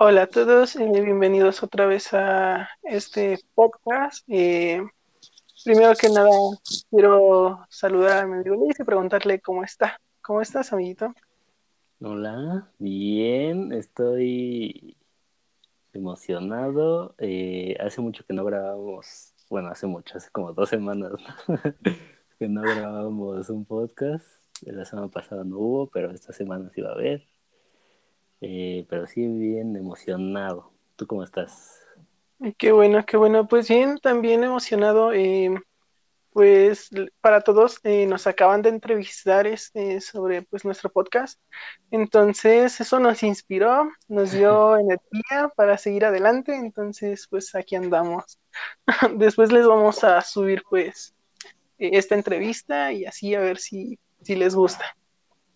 Hola a todos, eh, bienvenidos otra vez a este podcast. Eh, primero que nada, quiero saludar a mi amigo Luis y preguntarle cómo está. ¿Cómo estás, amiguito? Hola, bien, estoy emocionado. Eh, hace mucho que no grabamos, bueno, hace mucho, hace como dos semanas que no grabamos un podcast. La semana pasada no hubo, pero esta semana sí va a haber. Eh, pero sí, bien emocionado. ¿Tú cómo estás? Qué bueno, qué bueno. Pues bien, también emocionado. Eh, pues para todos eh, nos acaban de entrevistar este, sobre pues nuestro podcast. Entonces eso nos inspiró, nos dio energía para seguir adelante. Entonces pues aquí andamos. Después les vamos a subir pues esta entrevista y así a ver si, si les gusta.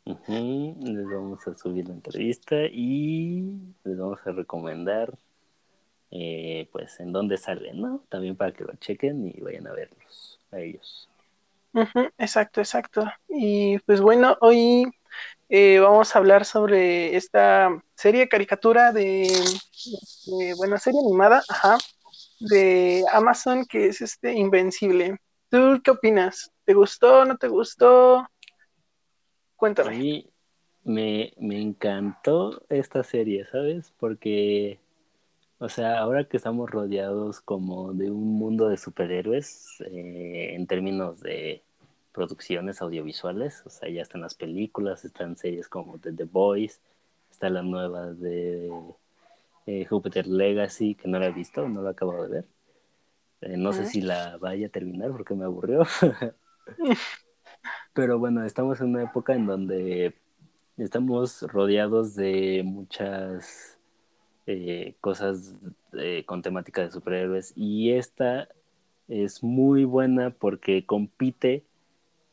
Les vamos a subir la entrevista y les vamos a recomendar eh, pues en dónde salen, ¿no? También para que lo chequen y vayan a verlos a ellos. exacto, exacto. Y pues bueno, hoy eh, vamos a hablar sobre esta serie caricatura de, de, bueno, serie animada, ajá, de Amazon que es este Invencible. ¿Tú qué opinas? ¿Te gustó? ¿No te gustó? Cuéntame. A mí me, me encantó esta serie, ¿sabes? Porque, o sea, ahora que estamos rodeados como de un mundo de superhéroes eh, en términos de producciones audiovisuales, o sea, ya están las películas, están series como The, The Boys, está la nueva de eh, Jupiter Legacy, que no la he visto, no la acabo de ver. Eh, no sé si la vaya a terminar porque me aburrió. Pero bueno, estamos en una época en donde estamos rodeados de muchas eh, cosas eh, con temática de superhéroes y esta es muy buena porque compite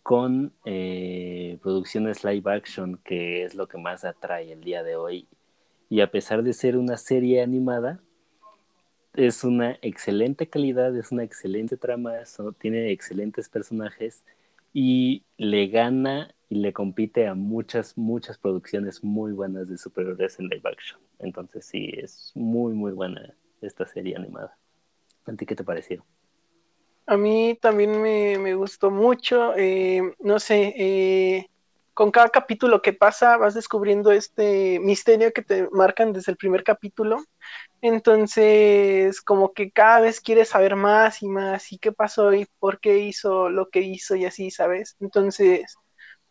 con eh, producciones live action, que es lo que más atrae el día de hoy. Y a pesar de ser una serie animada, es una excelente calidad, es una excelente trama, tiene excelentes personajes y le gana y le compite a muchas, muchas producciones muy buenas de superhéroes en live action. Entonces sí, es muy, muy buena esta serie animada. ¿A ti qué te pareció? A mí también me, gustó mucho. Eh, no sé, eh, con cada capítulo que pasa vas descubriendo este misterio que te marcan desde el primer capítulo. Entonces, como que cada vez quieres saber más y más y qué pasó y por qué hizo lo que hizo y así, ¿sabes? Entonces,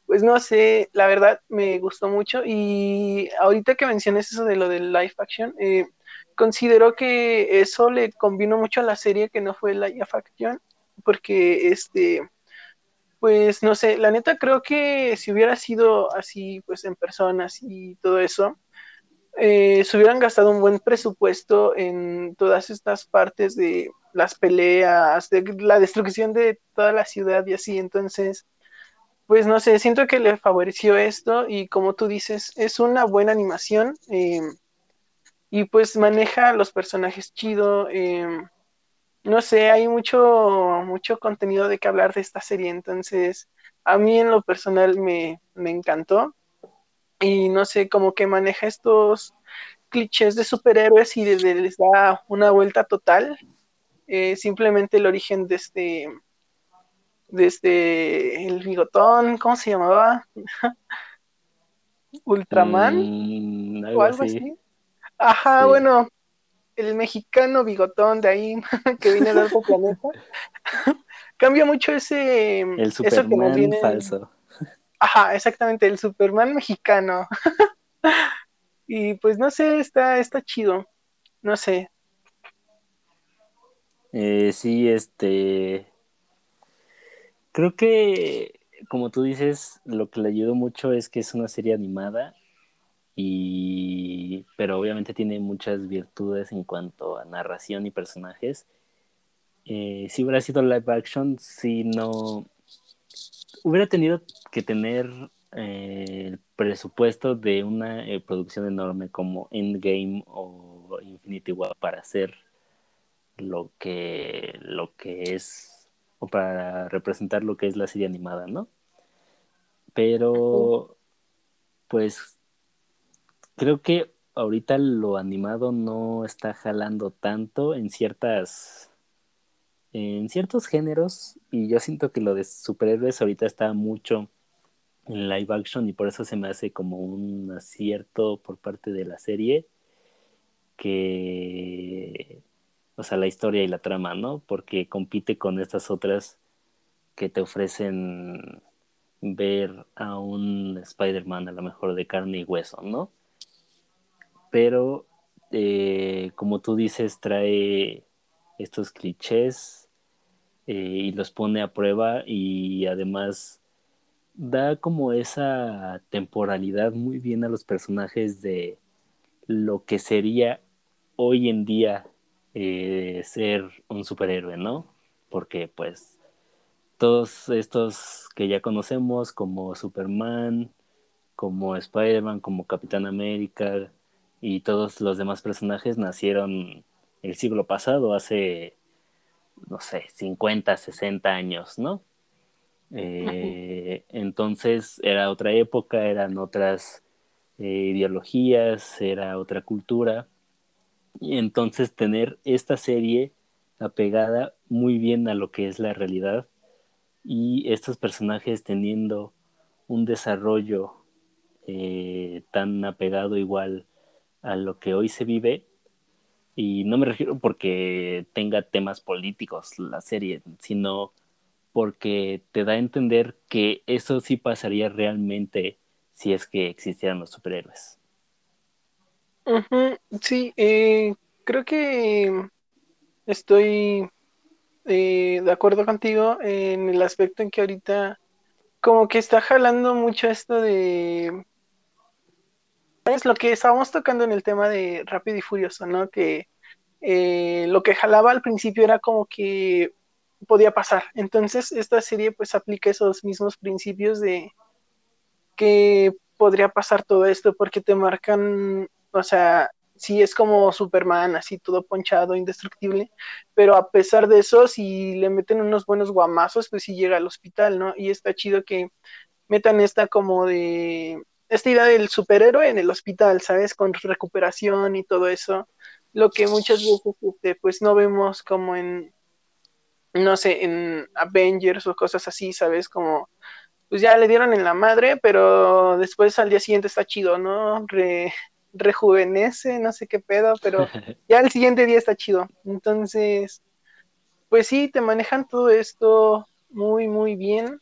pues no sé, la verdad me gustó mucho y ahorita que mencionas eso de lo del live action, eh, considero que eso le convino mucho a la serie que no fue live action porque este pues no sé, la neta creo que si hubiera sido así, pues en personas y todo eso, eh, se hubieran gastado un buen presupuesto en todas estas partes de las peleas, de la destrucción de toda la ciudad y así. Entonces, pues no sé, siento que le favoreció esto y como tú dices, es una buena animación eh, y pues maneja los personajes chido. Eh, no sé, hay mucho, mucho contenido de que hablar de esta serie, entonces a mí en lo personal me, encantó y no sé, como que maneja estos clichés de superhéroes y les da una vuelta total. Eh, simplemente el origen de este, de este, el bigotón, ¿cómo se llamaba? Ultraman mm, o algo así. Ajá, bueno, el mexicano bigotón de ahí que viene de otro planeta. Cambia mucho ese. El Superman falso. Ajá, exactamente, el Superman mexicano. y pues no sé, está, está chido. No sé. Eh, sí, este. Creo que, como tú dices, lo que le ayudó mucho es que es una serie animada y pero obviamente tiene muchas virtudes en cuanto a narración y personajes. Eh, si hubiera sido live action, si no hubiera tenido que tener eh, el presupuesto de una eh, producción enorme como Endgame o Infinity War para hacer lo que lo que es o para representar lo que es la serie animada, ¿no? Pero pues creo que ahorita lo animado no está jalando tanto en ciertas en ciertos géneros y yo siento que lo de superhéroes ahorita está mucho en live action y por eso se me hace como un acierto por parte de la serie que o sea la historia y la trama no porque compite con estas otras que te ofrecen ver a un Spider-Man a lo mejor de carne y hueso no pero eh, como tú dices trae estos clichés eh, y los pone a prueba y además da como esa temporalidad muy bien a los personajes de lo que sería hoy en día eh, ser un superhéroe, ¿no? Porque pues todos estos que ya conocemos como Superman, como Spider-Man, como Capitán América y todos los demás personajes nacieron el siglo pasado, hace, no sé, 50, 60 años, ¿no? Eh, entonces era otra época, eran otras eh, ideologías, era otra cultura. Y entonces tener esta serie apegada muy bien a lo que es la realidad y estos personajes teniendo un desarrollo eh, tan apegado igual a lo que hoy se vive, y no me refiero porque tenga temas políticos la serie, sino porque te da a entender que eso sí pasaría realmente si es que existieran los superhéroes. Sí, eh, creo que estoy eh, de acuerdo contigo en el aspecto en que ahorita como que está jalando mucho esto de... Es lo que estábamos tocando en el tema de Rápido y Furioso, ¿no? Que eh, lo que jalaba al principio era como que podía pasar. Entonces, esta serie pues aplica esos mismos principios de que podría pasar todo esto porque te marcan, o sea, si es como Superman, así todo ponchado, indestructible, pero a pesar de eso, si le meten unos buenos guamazos, pues sí llega al hospital, ¿no? Y está chido que metan esta como de, esta idea del superhéroe en el hospital, ¿sabes? Con recuperación y todo eso, lo que muchas veces este, pues no vemos como en, no sé, en Avengers o cosas así, ¿sabes? Como, pues ya le dieron en la madre, pero después al día siguiente está chido, ¿no? rejuvenece, no sé qué pedo, pero ya el siguiente día está chido. Entonces, pues sí, te manejan todo esto muy, muy bien.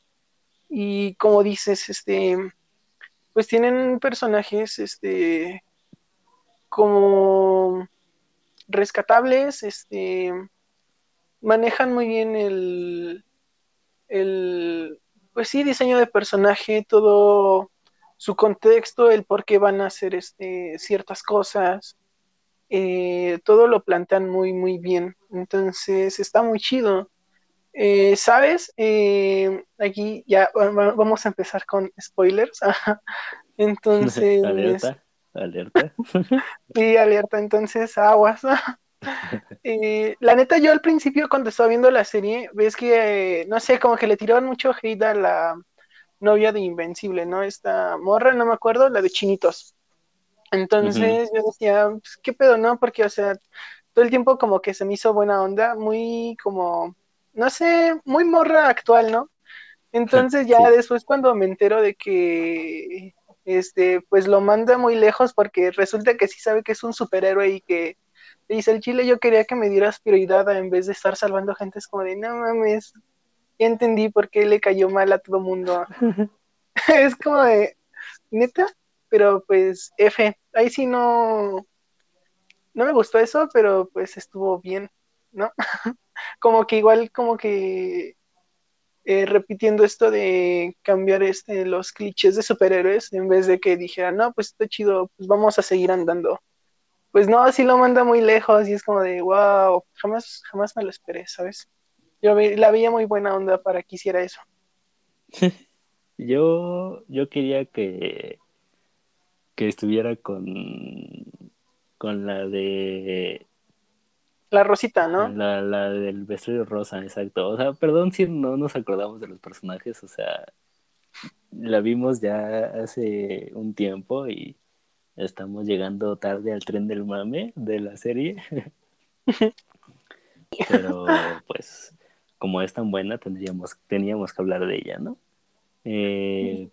Y como dices, este, pues tienen personajes, este, como rescatables, este, manejan muy bien el, el, pues sí, diseño de personaje, todo su contexto, el por qué van a hacer este, ciertas cosas, eh, todo lo plantean muy, muy bien. Entonces, está muy chido. Eh, ¿Sabes? Eh, aquí ya vamos a empezar con spoilers. Entonces. alerta, alerta. sí, alerta. Entonces, aguas. Eh, la neta, yo al principio cuando estaba viendo la serie, ves que, no sé, como que le tiraban mucho hate a la novia de Invencible, ¿no? Esta morra, no me acuerdo, la de Chinitos. Entonces yo decía, pues, ¿qué pedo, no? Porque, o sea, todo el tiempo como que se me hizo buena onda, muy como, no sé, muy morra actual, ¿no? Entonces ya después cuando me entero de que, este, pues lo manda muy lejos porque resulta que sí sabe que es un superhéroe y que dice el chile, yo quería que me dieras prioridad en vez de estar salvando gente. Es como de, no mames, ya entendí por qué le cayó mal a todo mundo. es como de, neta, pero pues F, ahí sí no, no me gustó eso, pero pues estuvo bien, ¿no? como que igual, como que eh, repitiendo esto de cambiar este, los clichés de superhéroes, en vez de que dijera, no, pues está chido, pues vamos a seguir andando pues no, así lo manda muy lejos y es como de, wow, jamás, jamás me lo esperé, ¿sabes? Yo la veía muy buena onda para que hiciera eso. yo, yo quería que, que estuviera con, con la de... La Rosita, ¿no? La, la del vestido rosa, exacto. O sea, perdón si no nos acordamos de los personajes, o sea, la vimos ya hace un tiempo y estamos llegando tarde al tren del mame de la serie. Pero pues como es tan buena, tendríamos, teníamos que hablar de ella, ¿no? Eh,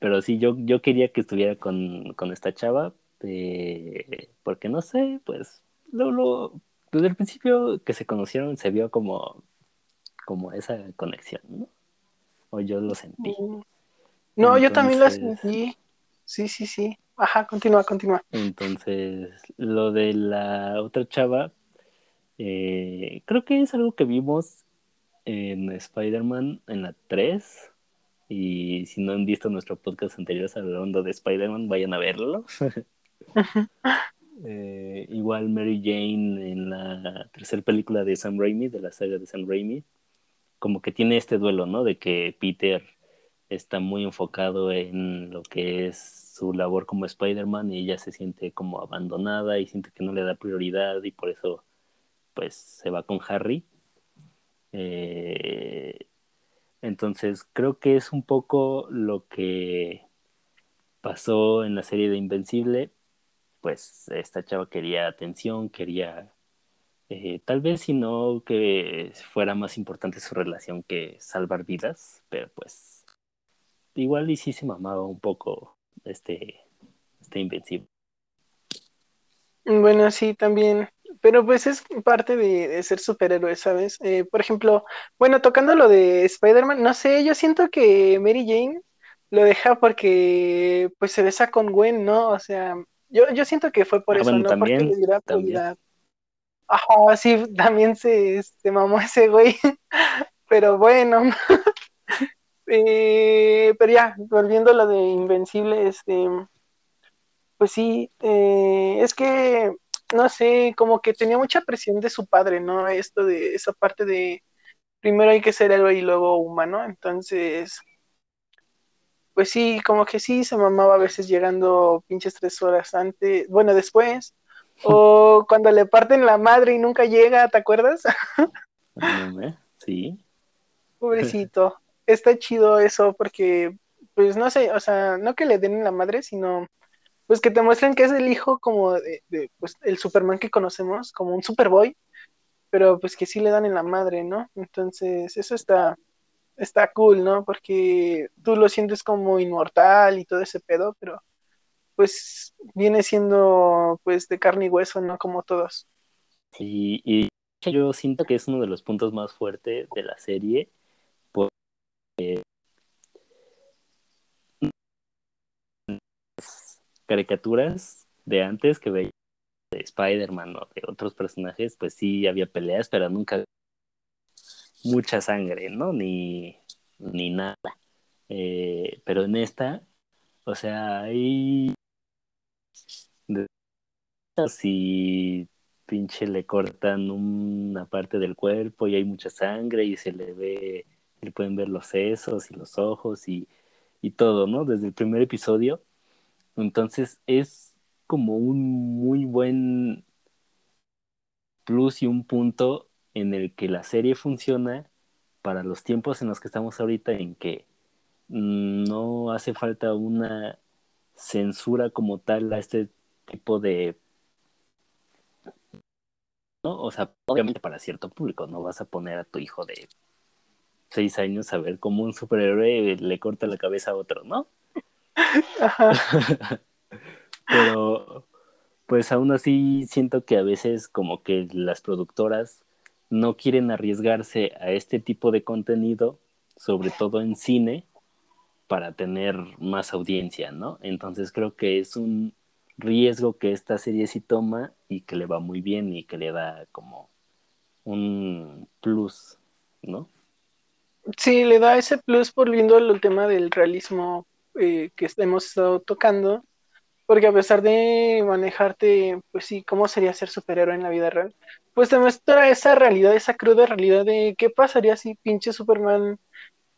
pero sí, yo, yo quería que estuviera con, esta chava, eh, porque no sé, pues, lo, desde el principio que se conocieron se vio como, como esa conexión, ¿no? O yo lo sentí. Mm. No, yo también lo sentí. Sí, sí, sí. Ajá, continúa, continúa. Entonces, lo de la otra chava, eh, creo que es algo que vimos en Spider-Man en la 3. Y si no han visto nuestro podcast anterior hablando de Spider-Man, vayan a verlo. Eh, igual Mary Jane en la tercera película de Sam Raimi, de la saga de Sam Raimi, como que tiene este duelo, ¿no? De que Peter está muy enfocado en lo que es su labor como Spider-Man y ella se siente como abandonada y siente que no le da prioridad y por eso pues se va con Harry. Eh, entonces creo que es un poco lo que pasó en la serie de Invencible. Pues esta chava quería atención, quería eh, tal vez si no que fuera más importante su relación que salvar vidas, pero pues igual y sí se mamaba un poco este, este Invencible. Bueno, sí, también pero pues es parte de, ser superhéroe, ¿sabes? Eh, por ejemplo, bueno, tocando lo de Spider-Man, no sé, yo siento que Mary Jane lo deja porque pues se besa con Gwen, ¿no? O sea, yo, yo siento que fue por ah, eso, ¿no? porque le diera prioridad. Ajá, sí, también se, se mamó ese güey, pero bueno. eh, pero ya, volviendo a lo de Invencible, este, pues sí, eh, es que no sé, como que tenía mucha presión de su padre, ¿no? Esto de esa parte de primero hay que ser héroe y luego humano, entonces, pues sí, como que sí se mamaba a veces llegando pinches tres horas antes, bueno, después, o cuando le parten la madre y nunca llega, ¿te acuerdas? sí. Pobrecito, está chido eso porque, pues no sé, o sea, no que le den la madre, sino pues que te muestren que es el hijo como de, pues, el Superman que conocemos, como un Superboy, pero pues que sí le dan en la madre, ¿no? Entonces, eso está, está cool, ¿no? Porque tú lo sientes como inmortal y todo ese pedo, pero pues viene siendo pues de carne y hueso, ¿no? Como todos. Sí, y yo siento que es uno de los puntos más fuertes de la serie, porque caricaturas de antes que veía de Spider-Man o de otros personajes, pues sí había peleas, pero nunca mucha sangre, ¿no? Ni, ni nada. Eh, pero en esta, o sea, hay si pinche le cortan una parte del cuerpo y hay mucha sangre y se le ve, le pueden ver los sesos y los ojos y, y todo, ¿no? Desde el primer episodio entonces es como un muy buen plus y un punto en el que la serie funciona para los tiempos en los que estamos ahorita en que no hace falta una censura como tal a este tipo de ¿no? O sea, obviamente para cierto público, no vas a poner a tu hijo de seis años a ver cómo un superhéroe le corta la cabeza a otro, ¿no? Pero, pues aún así siento que a veces como que las productoras no quieren arriesgarse a este tipo de contenido, sobre todo en cine, para tener más audiencia, ¿no? Entonces creo que es un riesgo que esta serie sí toma y que le va muy bien y que le da como un plus, ¿no? Sí, le da ese plus por viendo el tema del realismo eh, que hemos estado tocando, porque a pesar de manejarte, pues sí, cómo sería ser superhéroe en la vida real, pues te muestra esa realidad, esa cruda realidad de qué pasaría si pinche Superman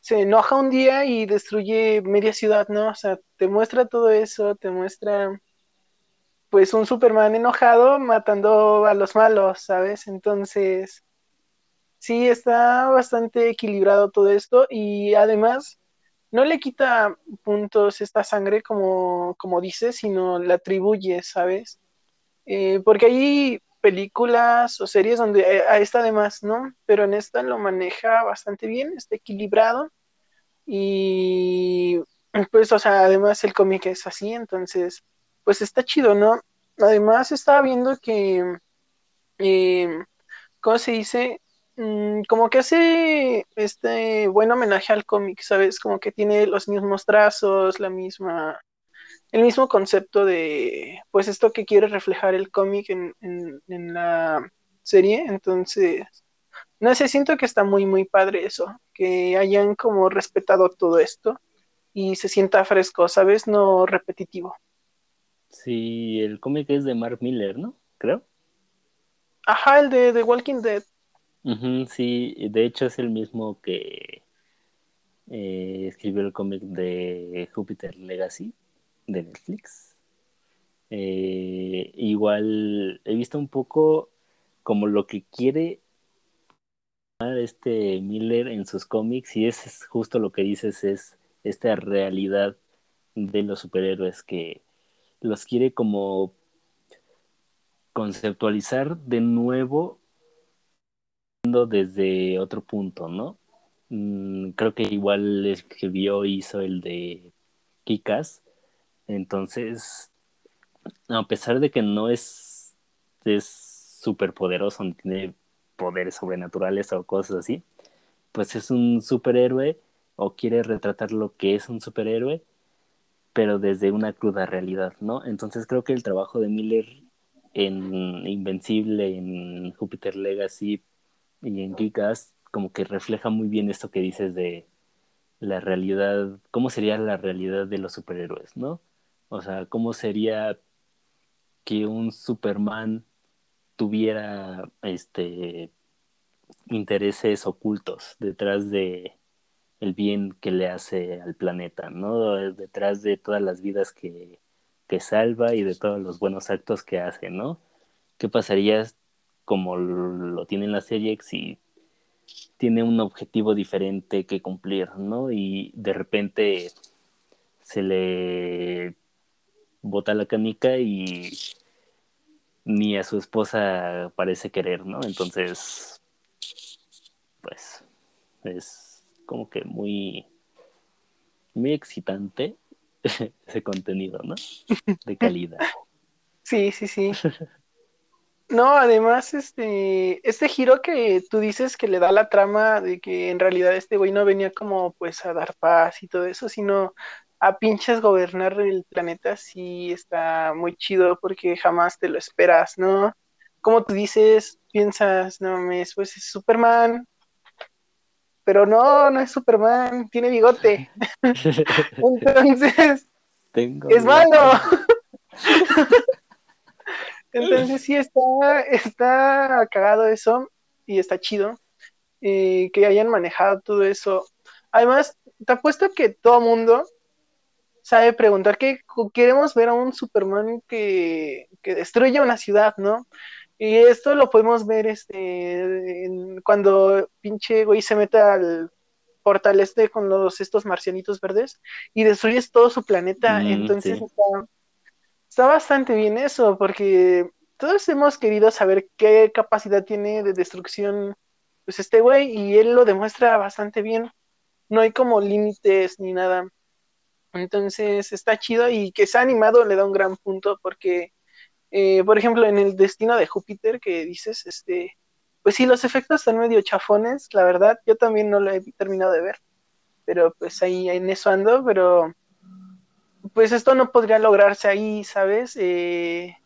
se enoja un día y destruye media ciudad, ¿no? O sea, te muestra todo eso, te muestra pues un Superman enojado matando a los malos, ¿sabes? Entonces, sí, está bastante equilibrado todo esto y además no le quita puntos esta sangre como, como dice, sino la atribuye, ¿sabes? Eh, porque hay películas o series donde a esta además, ¿no? Pero en esta lo maneja bastante bien, está equilibrado y pues, o sea, además el cómic es así, entonces, pues está chido, ¿no? Además estaba viendo que, eh, ¿cómo se dice? Mm, como que hace este buen homenaje al cómic, ¿sabes? Como que tiene los mismos trazos, la misma, el mismo concepto de, pues esto que quiere reflejar el cómic en, en, la serie, entonces, no sé, siento que está muy, muy padre eso, que hayan como respetado todo esto y se sienta fresco, ¿sabes? No repetitivo. Sí, el cómic es de Mark Miller, ¿no? Creo. Ajá, el de The Walking Dead sí, de hecho es el mismo que eh, escribió el cómic de Jupiter Legacy de Netflix. Eh, igual he visto un poco como lo que quiere este Miller en sus cómics y es justo lo que dices es esta realidad de los superhéroes que los quiere como conceptualizar de nuevo desde otro punto, ¿no? Mm, creo que igual escribió, hizo el de Kikas. Entonces, a pesar de que no es súper poderoso, no tiene poderes sobrenaturales o cosas así, pues es un superhéroe o quiere retratar lo que es un superhéroe, pero desde una cruda realidad, ¿no? Entonces creo que el trabajo de Miller en Invencible, en Jupiter Legacy, y en Kikas como que refleja muy bien esto que dices de la realidad, cómo sería la realidad de los superhéroes, ¿no? O sea, cómo sería que un Superman tuviera este intereses ocultos detrás de el bien que le hace al planeta, ¿no? Detrás de todas las vidas que, que salva y de todos los buenos actos que hace, ¿no? ¿Qué pasaría como lo tiene en la serie, si tiene un objetivo diferente que cumplir, ¿no? Y de repente se le bota la canica y ni a su esposa parece querer, ¿no? Entonces, pues, es como que muy, muy excitante ese contenido, ¿no? De calidad. Sí, sí, sí. No, además, este, este giro que tú dices que le da la trama de que en realidad este güey no venía como pues a dar paz y todo eso, sino a pinches gobernar el planeta, sí está muy chido porque jamás te lo esperas, ¿no? Como tú dices, piensas, no mames, pues es Superman, pero no, no es Superman, tiene bigote. Entonces, es malo. Entonces sí está, está cagado eso y está chido eh, que hayan manejado todo eso. Además, te apuesto que todo mundo sabe preguntar que queremos ver a un Superman que, que destruya una ciudad, ¿no? Y esto lo podemos ver este cuando pinche güey se mete al portal este con los estos marcianitos verdes y destruyes todo su planeta. Mm, Entonces está, está bastante bien eso, porque todos hemos querido saber qué capacidad tiene de destrucción pues este güey y él lo demuestra bastante bien. No hay como límites ni nada. Entonces está chido y que sea animado le da un gran punto porque, eh, por ejemplo, en el destino de Júpiter que dices, este, pues sí, los efectos están medio chafones, la verdad, yo también no lo he terminado de ver, pero pues ahí en eso ando, pero pues esto no podría lograrse ahí, ¿sabes? Eh,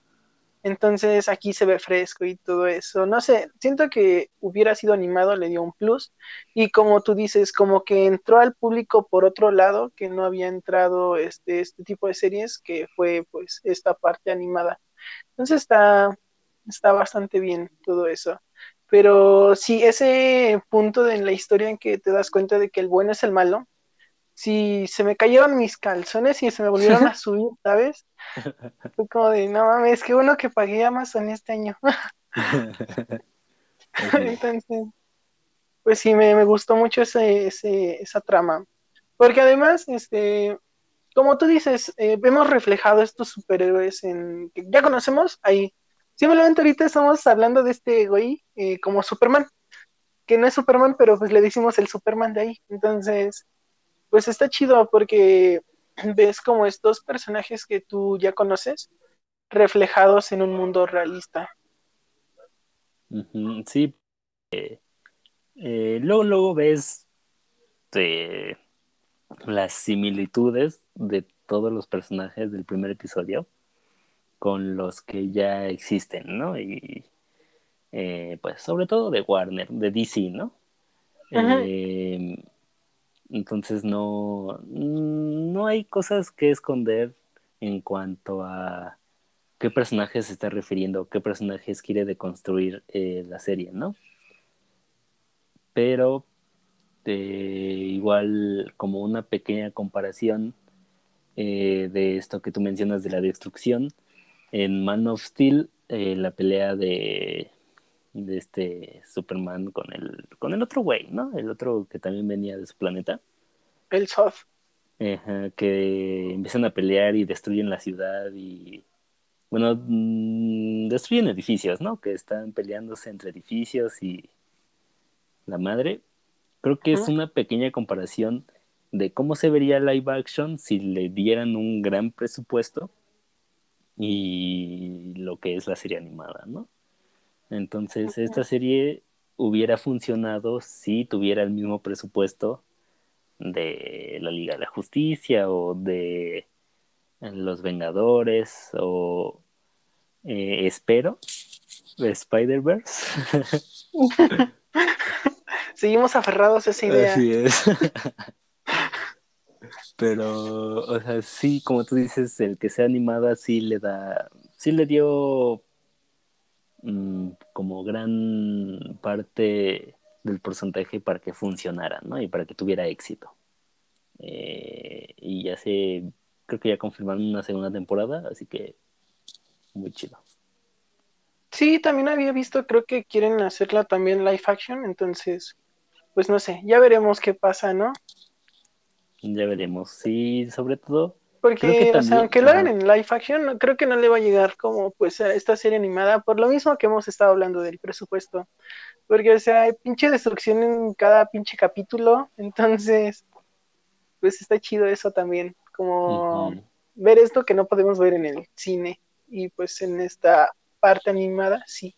entonces aquí se ve fresco y todo eso. No sé, siento que hubiera sido animado, le dio un plus. Y como tú dices, como que entró al público por otro lado, que no había entrado este, este tipo de series, que fue pues esta parte animada. Entonces está, está bastante bien todo eso. Pero sí, ese punto de la historia en que te das cuenta de que el bueno es el malo, si se me cayeron mis calzones y se me volvieron a subir, ¿sabes? Fue como de, no mames, qué bueno que pagué Amazon este año. Entonces, pues sí, me, gustó mucho ese, ese, esa trama. Porque además, este, como tú dices, eh, vemos reflejado estos superhéroes en que ya conocemos ahí. Simplemente ahorita estamos hablando de este güey eh, como Superman, que no es Superman, pero pues le decimos el Superman de ahí. Entonces, pues está chido porque ves como estos personajes que tú ya conoces reflejados en un mundo realista. Sí. Eh, eh, luego, luego ves eh, las similitudes de todos los personajes del primer episodio con los que ya existen, ¿no? Y pues sobre todo de Warner, de DC, ¿no? Entonces no, no hay cosas que esconder en cuanto a qué personajes se está refiriendo, qué personajes quiere deconstruir eh, la serie, ¿no? Pero eh, igual como una pequeña comparación eh, de esto que tú mencionas de la destrucción, en Man of Steel, la pelea de, de este Superman con el, con el otro güey, ¿no? El otro que también venía de su planeta. El Soft. que empiezan a pelear y destruyen la ciudad y bueno, mm, destruyen edificios, ¿no? Que están peleándose entre edificios y la madre. Creo que es una pequeña comparación de cómo se vería live action si le dieran un gran presupuesto y lo que es la serie animada, ¿no? Entonces, esta serie hubiera funcionado si tuviera el mismo presupuesto de la Liga de la Justicia o de los Vengadores o eh, espero Spider-Verse. Seguimos aferrados a esa idea. Así es. Pero, o sea, sí, como tú dices, el que sea animada sí le da, sí le dio como gran parte del porcentaje para que funcionara, ¿no? Y para que tuviera éxito. Eh, y ya se creo que ya confirmaron una segunda temporada, así que muy chido. Sí, también había visto, creo que quieren hacerla también live action, entonces, pues no sé, ya veremos qué pasa, ¿no? Ya veremos, sí, sobre todo. Porque, o sea, aunque lo hagan en live action, creo que no le va a llegar como, pues, a esta serie animada, por lo mismo que hemos estado hablando del presupuesto. Porque, o sea, hay pinche destrucción en cada pinche capítulo, entonces, pues está chido eso también como ver esto que no podemos ver en el cine y pues en esta parte animada sí.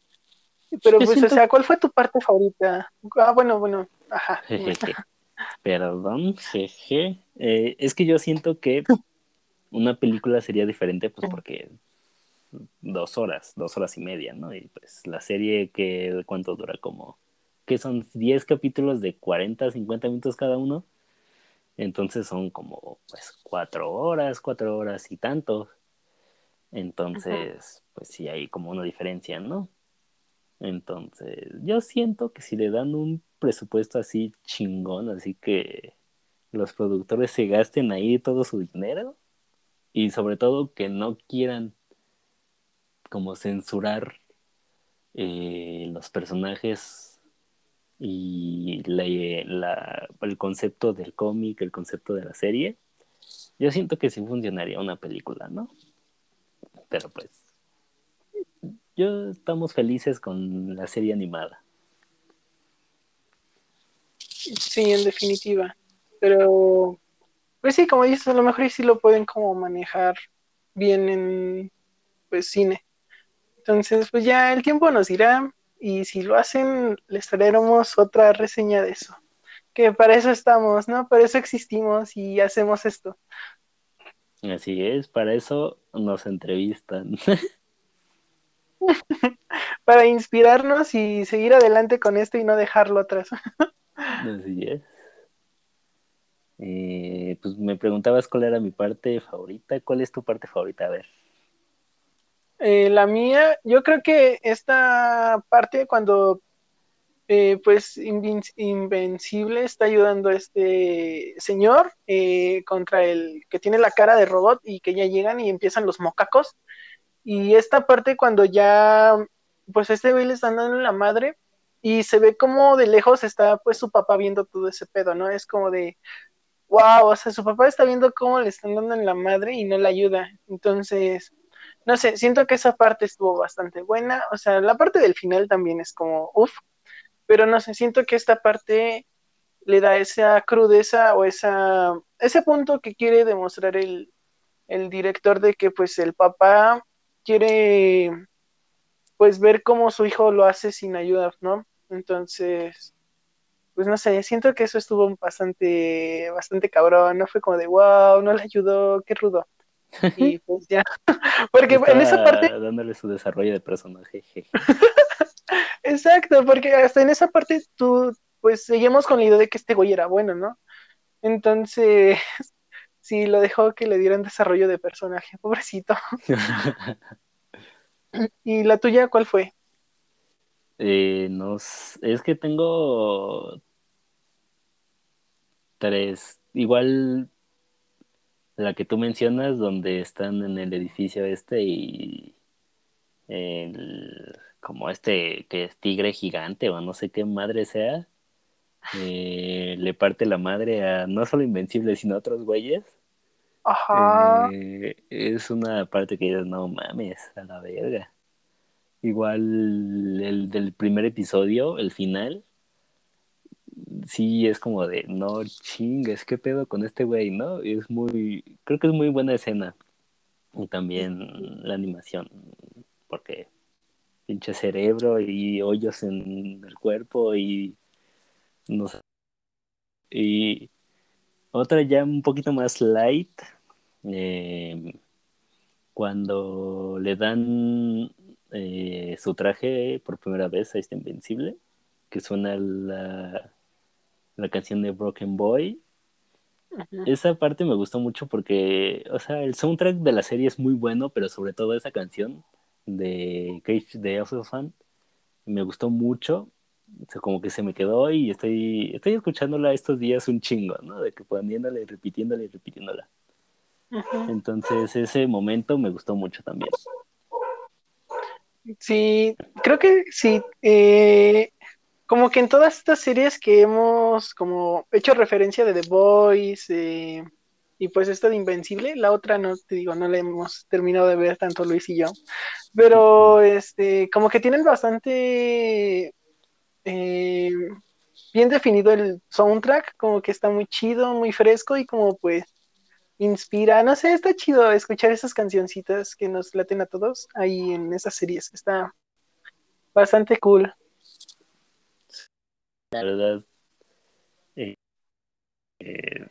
Pero pues, o sea, ¿cuál fue tu parte favorita? Ah, bueno, bueno, ajá. Perdón, jeje. Eh, es que yo siento que una película sería diferente, pues porque dos horas, dos horas y media, ¿no? Y pues la serie que, ¿cuánto dura? Como, que son 10 capítulos de 40, 50 minutos cada uno. Entonces son como pues cuatro horas, cuatro horas y tanto. Entonces, pues sí hay como una diferencia, ¿no? Entonces, yo siento que si le dan un presupuesto así chingón, así que los productores se gasten ahí todo su dinero y sobre todo que no quieran como censurar eh, los personajes y la, el concepto del cómic, el concepto de la serie, yo siento que sí funcionaría una película, ¿no? Pero pues, yo estamos felices con la serie animada. Sí, en definitiva. Pero, pues sí, como dices, a lo mejor sí lo pueden como manejar bien en, pues, cine. Entonces, pues ya el tiempo nos dirá y si lo hacen, les traeremos otra reseña de eso. Que para eso estamos, ¿no? Para eso existimos y hacemos esto. Así es, para eso nos entrevistan. para inspirarnos y seguir adelante con esto y no dejarlo atrás. Así es. Eh, pues me preguntabas cuál era mi parte favorita. ¿Cuál es tu parte favorita? A ver. Eh, la mía, yo creo que esta parte cuando eh, pues Invencible está ayudando a este señor eh, contra el que tiene la cara de robot y que ya llegan y empiezan los mocacos. Y esta parte cuando ya pues este güey le están dando la madre y se ve como de lejos está pues su papá viendo todo ese pedo, ¿no? Es como de, wow, o sea, su papá está viendo cómo le están dando en la madre y no le ayuda. Entonces, no sé, siento que esa parte estuvo bastante buena. O sea, la parte del final también es como, uff, pero no sé, siento que esta parte le da esa crudeza o esa, ese punto que quiere demostrar el, el director de que pues el papá quiere pues ver cómo su hijo lo hace sin ayuda, ¿no? Entonces, pues no sé, siento que eso estuvo bastante, bastante cabrón, no fue como de wow, no le ayudó, qué rudo. Y pues ya, porque en esa parte... Dándole su desarrollo de personaje. Exacto, porque hasta en esa parte tú, pues seguimos con la idea de que este güey era bueno, ¿no? Entonces, sí, lo dejó que le dieran desarrollo de personaje, pobrecito. ¿Y la tuya cuál fue? Eh, no, es que tengo tres. Igual la que tú mencionas, donde están en el edificio este y el, como este que es tigre gigante o no sé qué madre sea, eh, le parte la madre a no solo Invencible, sino a otros güeyes. Ajá. Eh, es una parte que dices, no mames, a la verga. Igual el del primer episodio, el final, sí es como de, no chingues, ¿qué pedo con este güey, no? Es muy, creo que es muy buena escena. Y también la animación, porque pinche cerebro y hoyos en el cuerpo y no sé. Y otra ya un poquito más light, eh, cuando le dan eh, su traje por primera vez a este Invencible, que suena la, la canción de Broken Boy. Esa parte me gustó mucho porque, o sea, el soundtrack de la serie es muy bueno, pero sobre todo esa canción de Cage the Fan me gustó mucho. O sea, como que se me quedó y estoy, estoy escuchándola estos días un chingo, ¿no? De que poniéndola y repitiéndola y repitiéndola. Entonces ese momento me gustó mucho también. Sí, creo que sí. Eh, como que en todas estas series que hemos como hecho referencia de The Boys eh, y pues esta de Invencible, la otra no te digo, no la hemos terminado de ver tanto Luis y yo, pero este, como que tienen bastante eh, bien definido el soundtrack, como que está muy chido, muy fresco y como pues inspira, no sé, está chido escuchar esas cancioncitas que nos laten a todos ahí en esas series, está bastante cool la verdad, eh, eh,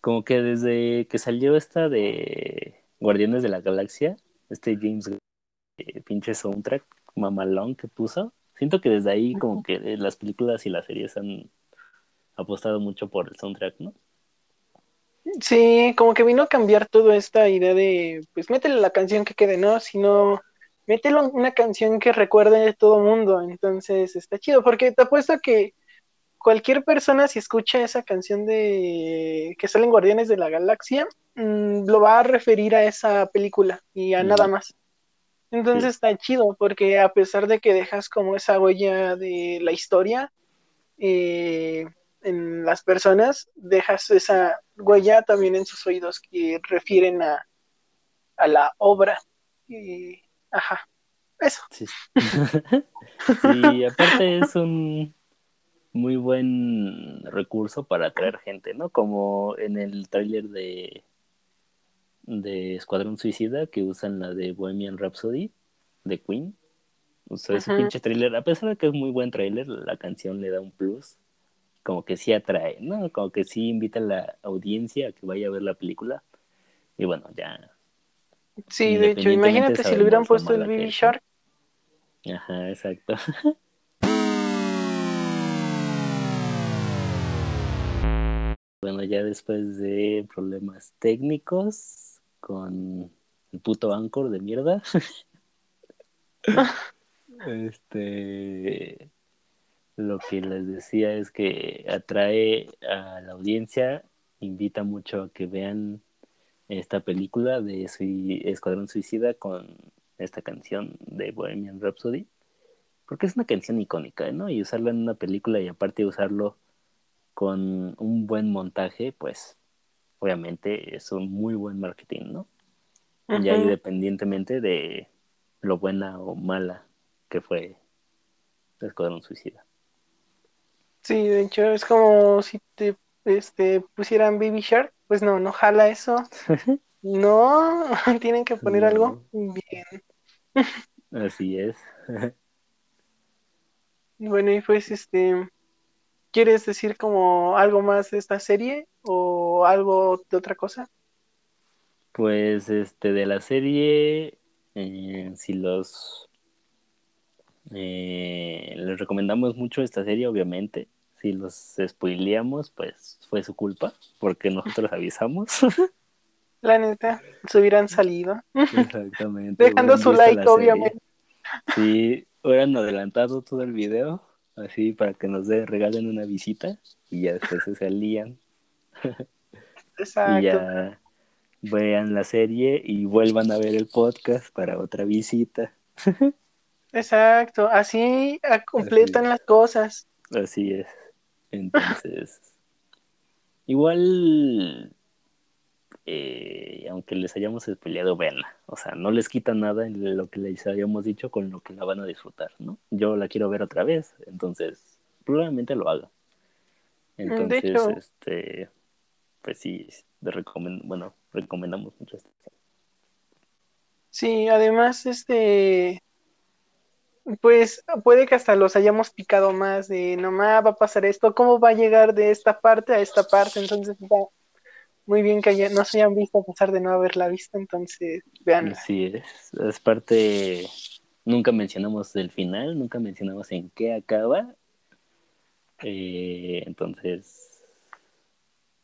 como que desde que salió esta de Guardianes de la Galaxia, este James eh, pinche soundtrack mamalón que puso, siento que desde ahí como que las películas y las series han apostado mucho por el soundtrack, ¿no? Sí, como que vino a cambiar toda esta idea de, pues métele la canción que quede, ¿no? Sino mételo una canción que recuerde a todo mundo, entonces está chido, porque te apuesto que cualquier persona si escucha esa canción de que salen Guardianes de la Galaxia, mm, lo va a referir a esa película y a nada más. Entonces está chido, porque a pesar de que dejas como esa huella de la historia eh, en las personas, dejas esa huella también en sus oídos que refieren a, a la obra. Y Ajá, eso. Sí. sí, aparte es un muy buen recurso para atraer gente, ¿no? Como en el tráiler de de Escuadrón Suicida que usan la de Bohemian Rhapsody de Queen. O sea, ese pinche tráiler, a pesar de que es muy buen tráiler, la canción le da un plus. Como que sí atrae, ¿no? Como que sí invita a la audiencia a que vaya a ver la película. Y bueno, ya Sí, de hecho, imagínate si le hubieran puesto el Baby Shark. Ajá, exacto. bueno, ya después de problemas técnicos con el puto Anchor de mierda. este lo que les decía es que atrae a la audiencia, invita mucho a que vean esta película de Escuadrón Suicida con esta canción de Bohemian Rhapsody, porque es una canción icónica, ¿no? Y usarla en una película y aparte usarlo con un buen montaje, pues obviamente es un muy buen marketing, ¿no? Ya independientemente de lo buena o mala que fue Escuadrón Suicida. Sí, de hecho es como si te este, pusieran Baby Shark, pues no, no jala eso. no, tienen que poner algo bien. Así es. bueno, y pues este, ¿quieres decir como algo más de esta serie o algo de otra cosa? Pues este de la serie, eh, si los eh, les recomendamos mucho esta serie, obviamente. Si los spoileamos, pues fue su culpa, porque nosotros avisamos. La neta, se hubieran salido. Exactamente. Dejando su like, obviamente. Sí, hubieran adelantado todo el video, así para que nos de, regalen una visita y ya después se salían. Exacto. y ya vean la serie y vuelvan a ver el podcast para otra visita. Exacto, así completan las cosas. Así es. Entonces, igual, eh, aunque les hayamos peleado, veanla. O sea, no les quita nada en lo que les habíamos dicho con lo que la van a disfrutar, ¿no? Yo la quiero ver otra vez, entonces probablemente lo haga. Entonces, este, pues sí, de bueno, recomendamos mucho esta. Sí, además, este, pues puede que hasta los hayamos picado más de nomás va a pasar esto, cómo va a llegar de esta parte a esta parte, entonces muy bien que no se hayan visto a pesar de no haberla visto, entonces vean. Sí, es, es parte, nunca mencionamos el final, nunca mencionamos en qué acaba, eh, entonces,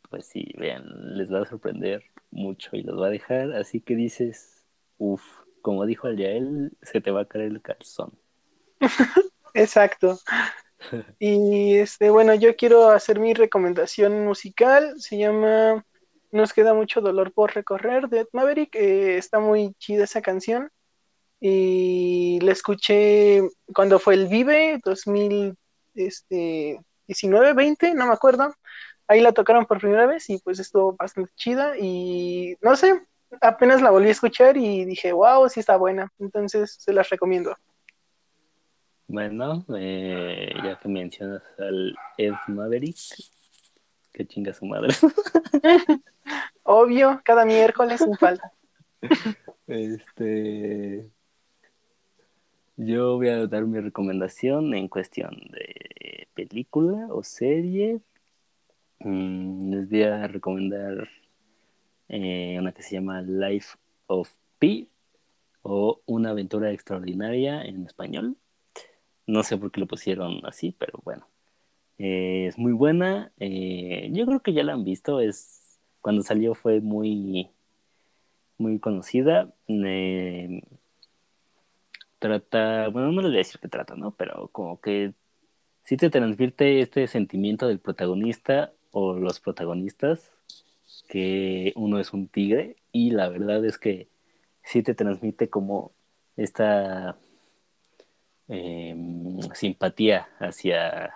pues sí, vean, les va a sorprender mucho y los va a dejar, así que dices, uff, como dijo Yael, se te va a caer el calzón. Exacto. Y este, bueno, yo quiero hacer mi recomendación musical. Se llama Nos queda mucho dolor por recorrer de Ed Maverick. Eh, está muy chida esa canción. Y la escuché cuando fue el Vive 2019, 20, no me acuerdo. Ahí la tocaron por primera vez y pues estuvo bastante chida. Y no sé, apenas la volví a escuchar y dije, wow, sí está buena. Entonces se las recomiendo. Bueno, eh, ya que mencionas al Ed Maverick, que chinga su madre. Obvio, cada miércoles sin falta. Este. Yo voy a dar mi recomendación en cuestión de película o serie. Mm, les voy a recomendar eh, una que se llama Life of Pi o Una aventura extraordinaria en español. No sé por qué lo pusieron así, pero bueno. Eh, es muy buena. Eh, yo creo que ya la han visto. Es cuando salió fue muy muy conocida. Eh, trata, bueno, no les voy a decir que trata, ¿no? Pero como que sí te transmite este sentimiento del protagonista o los protagonistas, que uno es un tigre y la verdad es que sí te transmite como esta Em, simpatía hacia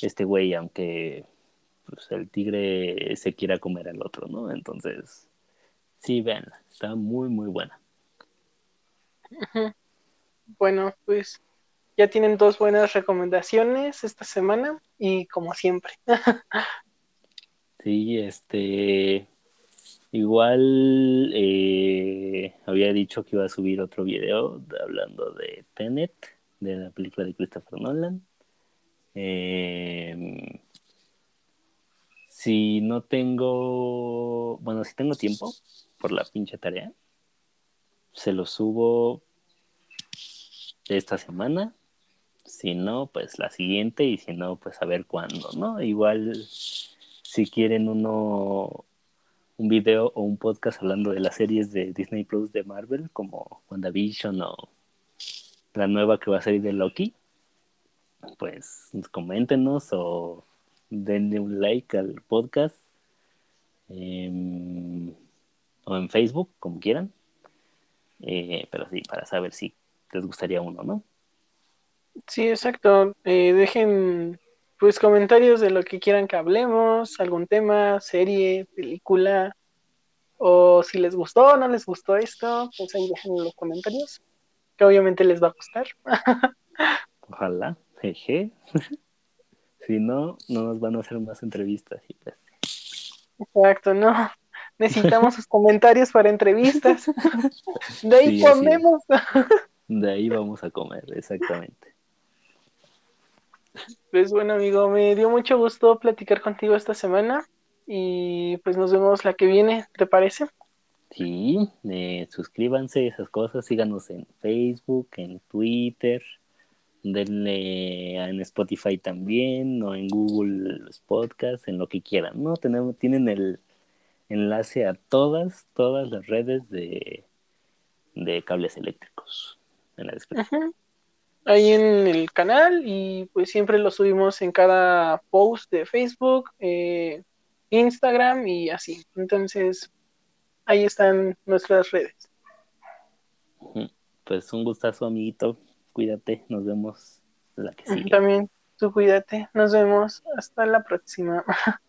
este güey, aunque pues, el tigre se quiera comer al otro, ¿no? Entonces, sí, vean, está muy, muy buena. Bueno, pues ya tienen dos buenas recomendaciones esta semana y como siempre. sí, este, igual eh, había dicho que iba a subir otro video hablando de Tenet de la película de Christopher Nolan. Em, si no tengo, bueno, si tengo tiempo por la pinche tarea, se lo subo esta semana. Si no, pues la siguiente y si no, pues a ver cuándo, ¿no? Igual si quieren uno un video o un podcast hablando de las series de Disney Plus de Marvel como WandaVision o la nueva que va a salir de Loki, pues coméntenos o denle un like al podcast em, o en Facebook, como quieran. Eh, pero sí, para saber si les gustaría uno, ¿no? Sí, exacto. Eh, dejen pues comentarios de lo que quieran que hablemos, algún tema, serie, película, o si les gustó o no les gustó esto, pues ahí dejen en los comentarios, que obviamente les va a gustar. Ojalá, jeje. si no, no nos van a hacer más entrevistas. Pues. Exacto, no. Necesitamos sus comentarios para entrevistas. De ahí comemos. De ahí vamos a comer, exactamente. Pues bueno, amigo, me dio mucho gusto platicar contigo esta semana y pues nos vemos la que viene, ¿te parece? Sí, eh, suscríbanse, esas cosas, síganos en Facebook, en Twitter, denle en Spotify también, o en Google Podcast, en lo que quieran, ¿no? Tenemos, tienen el enlace a todas, todas las redes de, de cables eléctricos en la descripción. Ahí en el canal y pues siempre lo subimos en cada post de Facebook, eh, Instagram y así. Entonces, ahí están nuestras redes. Pues un gustazo, amiguito. Cuídate, nos vemos la que sigue. También, tú cuídate. Nos vemos. Hasta la próxima.